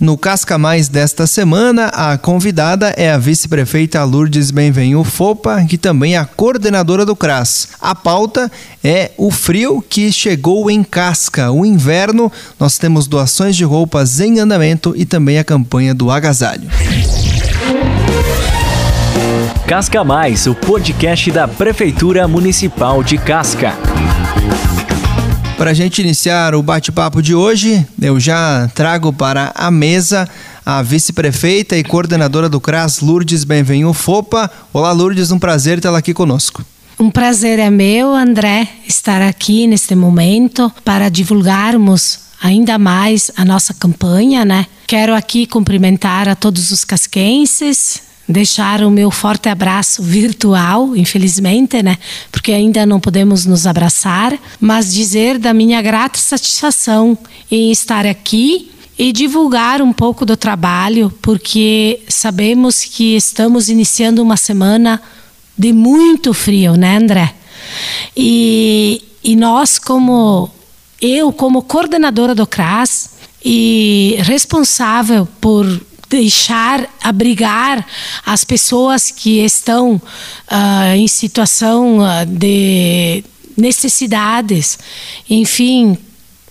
No Casca Mais desta semana, a convidada é a vice-prefeita Lourdes Benvenhu Fopa, que também é a coordenadora do CRAS. A pauta é o frio que chegou em Casca. O inverno, nós temos doações de roupas em andamento e também a campanha do agasalho. Casca Mais, o podcast da Prefeitura Municipal de Casca. Para a gente iniciar o bate-papo de hoje, eu já trago para a mesa a vice-prefeita e coordenadora do CRAS, Lourdes Benvenhu Fopa. Olá, Lourdes, um prazer tê-la aqui conosco. Um prazer é meu, André, estar aqui neste momento para divulgarmos ainda mais a nossa campanha, né? Quero aqui cumprimentar a todos os casquenses, deixar o meu forte abraço virtual, infelizmente, né? Porque ainda não podemos nos abraçar, mas dizer da minha grata satisfação em estar aqui e divulgar um pouco do trabalho, porque sabemos que estamos iniciando uma semana de muito frio, né, André? E, e nós, como eu, como coordenadora do CRAS e responsável por deixar abrigar as pessoas que estão uh, em situação uh, de necessidades, enfim,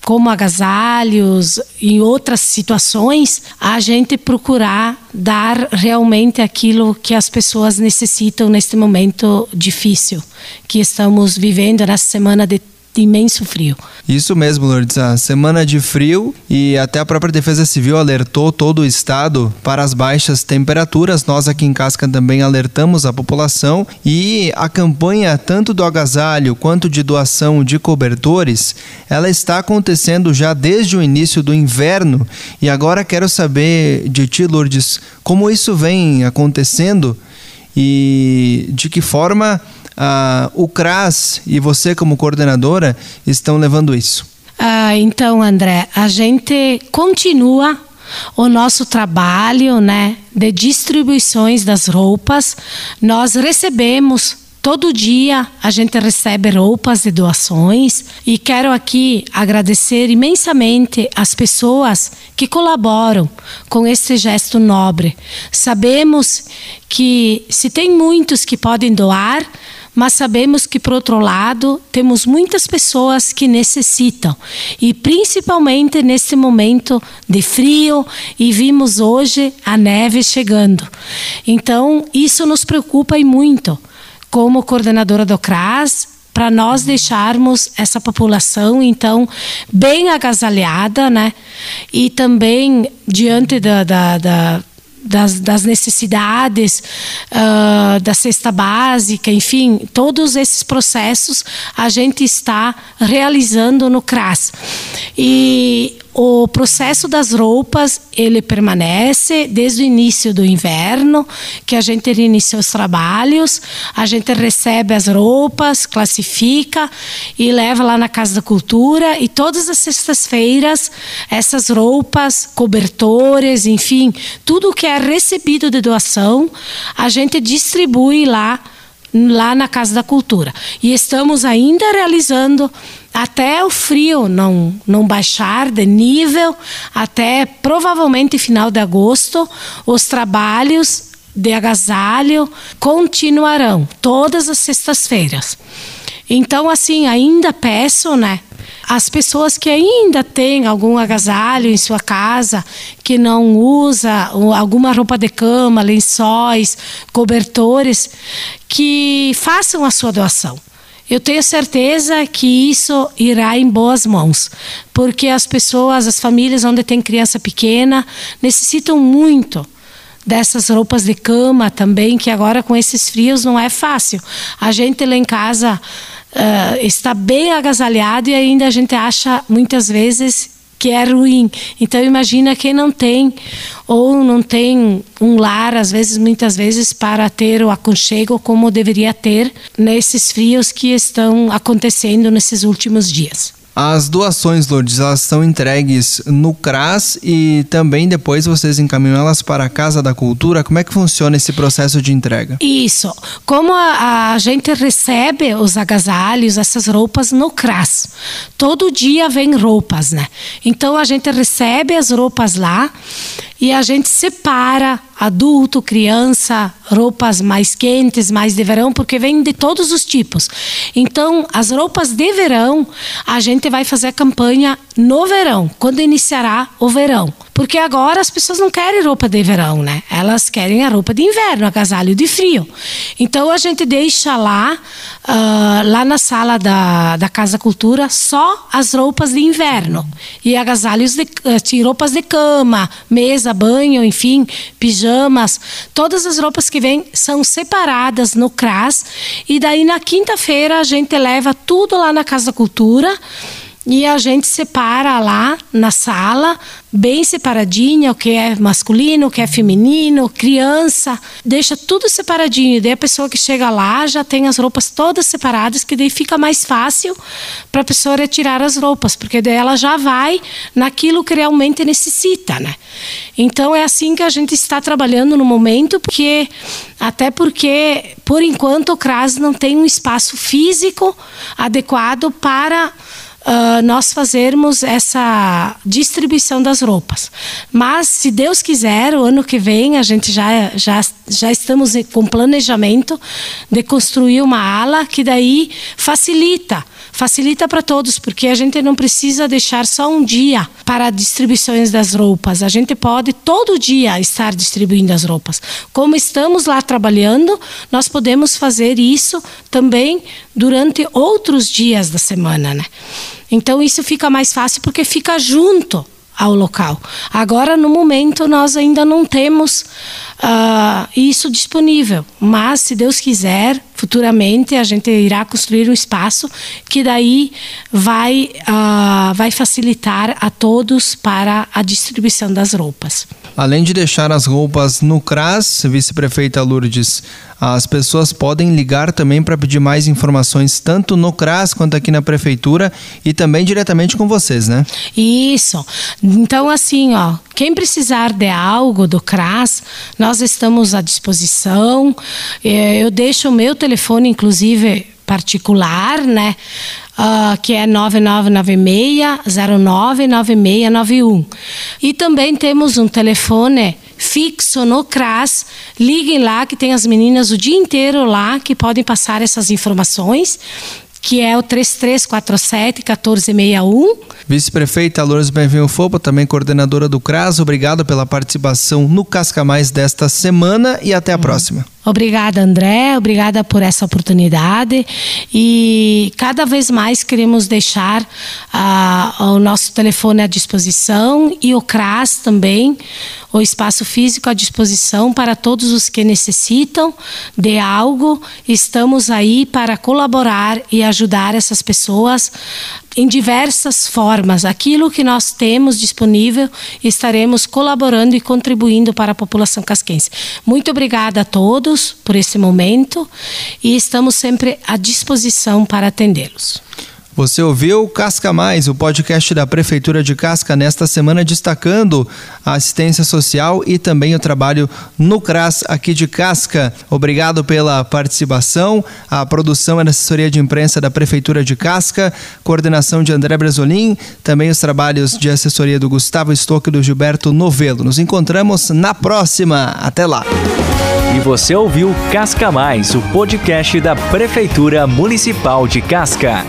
como agasalhos e outras situações, a gente procurar dar realmente aquilo que as pessoas necessitam neste momento difícil que estamos vivendo na semana de imenso frio. Isso mesmo, Lourdes. A semana de frio e até a própria Defesa Civil alertou todo o estado para as baixas temperaturas. Nós aqui em Casca também alertamos a população e a campanha tanto do agasalho quanto de doação de cobertores, ela está acontecendo já desde o início do inverno. E agora quero saber de ti, Lourdes, como isso vem acontecendo e de que forma ah, o CRAS e você como coordenadora estão levando isso? Ah, então, André, a gente continua o nosso trabalho né, de distribuições das roupas. Nós recebemos Todo dia a gente recebe roupas e doações e quero aqui agradecer imensamente as pessoas que colaboram com esse gesto nobre. Sabemos que se tem muitos que podem doar, mas sabemos que, por outro lado, temos muitas pessoas que necessitam, e principalmente nesse momento de frio, e vimos hoje a neve chegando. Então, isso nos preocupa e muito. Como coordenadora do CRAS, para nós deixarmos essa população então bem agasalhada, né? E também diante da, da, da das, das necessidades uh, da cesta básica, enfim, todos esses processos a gente está realizando no CRAS. E o processo das roupas ele permanece desde o início do inverno, que a gente inicia os trabalhos, a gente recebe as roupas, classifica e leva lá na Casa da Cultura. E todas as sextas-feiras essas roupas, cobertores, enfim, tudo que é recebido de doação, a gente distribui lá lá na Casa da Cultura. E estamos ainda realizando até o frio não, não baixar de nível, até provavelmente final de agosto, os trabalhos de agasalho continuarão todas as sextas-feiras. Então, assim, ainda peço, né? As pessoas que ainda têm algum agasalho em sua casa, que não usa alguma roupa de cama, lençóis, cobertores, que façam a sua doação. Eu tenho certeza que isso irá em boas mãos, porque as pessoas, as famílias onde tem criança pequena, necessitam muito dessas roupas de cama também, que agora com esses frios não é fácil. A gente lá em casa uh, está bem agasalhado e ainda a gente acha muitas vezes que é ruim. Então imagina quem não tem ou não tem um lar, às vezes, muitas vezes, para ter o aconchego como deveria ter nesses frios que estão acontecendo nesses últimos dias. As doações, Lourdes, elas são entregues no CRAS e também depois vocês encaminham elas para a Casa da Cultura. Como é que funciona esse processo de entrega? Isso. Como a, a gente recebe os agasalhos, essas roupas no CRAS. Todo dia vem roupas, né? Então a gente recebe as roupas lá e a gente separa adulto, criança, roupas mais quentes, mais de verão, porque vem de todos os tipos. Então, as roupas de verão, a gente vai fazer a campanha no verão, quando iniciará o verão. Porque agora as pessoas não querem roupa de verão, né? Elas querem a roupa de inverno, agasalho de frio. Então a gente deixa lá, uh, lá na sala da, da Casa Cultura, só as roupas de inverno. E agasalhos de uh, roupas de cama, mesa, banho, enfim, pijamas. Todas as roupas que vêm são separadas no CRAS. E daí na quinta-feira a gente leva tudo lá na Casa Cultura e a gente separa lá na sala, bem separadinha, o que é masculino, o que é feminino, criança, deixa tudo separadinho. Daí a pessoa que chega lá já tem as roupas todas separadas, que daí fica mais fácil para a pessoa retirar as roupas, porque daí ela já vai naquilo que realmente necessita, né? Então é assim que a gente está trabalhando no momento, porque até porque por enquanto o CRAS não tem um espaço físico adequado para uh, nós fazermos essa distribuição das roupas. Mas, se Deus quiser, o ano que vem a gente já, já, já estamos com planejamento de construir uma ala que daí facilita facilita para todos, porque a gente não precisa deixar só um dia para distribuições das roupas. A gente pode todo dia estar distribuindo as roupas. Como estamos lá trabalhando, nós podemos fazer isso também durante outros dias da semana, né? Então isso fica mais fácil porque fica junto ao local. Agora, no momento, nós ainda não temos uh, isso disponível, mas se Deus quiser, futuramente a gente irá construir um espaço que daí vai, uh, vai facilitar a todos para a distribuição das roupas. Além de deixar as roupas no CRAS, vice-prefeita Lourdes, as pessoas podem ligar também para pedir mais informações, tanto no CRAS quanto aqui na prefeitura e também diretamente com vocês, né? Isso. Então, assim, ó, quem precisar de algo do CRAS, nós estamos à disposição. É, eu deixo o meu telefone, inclusive particular, né? Uh, que é 9996-099691. E também temos um telefone fixo no CRAS. Liguem lá, que tem as meninas o dia inteiro lá que podem passar essas informações que é o 3347 1461. Vice-prefeita Lourdes Benvinho Fopo, também coordenadora do CRAS, obrigado pela participação no Casca Mais desta semana e até a uhum. próxima. Obrigada, André. Obrigada por essa oportunidade. E cada vez mais queremos deixar uh, o nosso telefone à disposição e o CRAS também, o espaço físico à disposição para todos os que necessitam de algo. Estamos aí para colaborar e ajudar essas pessoas em diversas formas. Aquilo que nós temos disponível, estaremos colaborando e contribuindo para a população casquense. Muito obrigada a todos por esse momento e estamos sempre à disposição para atendê-los. Você ouviu Casca Mais, o podcast da Prefeitura de Casca, nesta semana destacando a assistência social e também o trabalho no CRAS aqui de Casca. Obrigado pela participação. A produção e a assessoria de imprensa da Prefeitura de Casca, coordenação de André Brasolim, também os trabalhos de assessoria do Gustavo Stock e do Gilberto Novelo. Nos encontramos na próxima. Até lá. E você ouviu Casca Mais, o podcast da Prefeitura Municipal de Casca.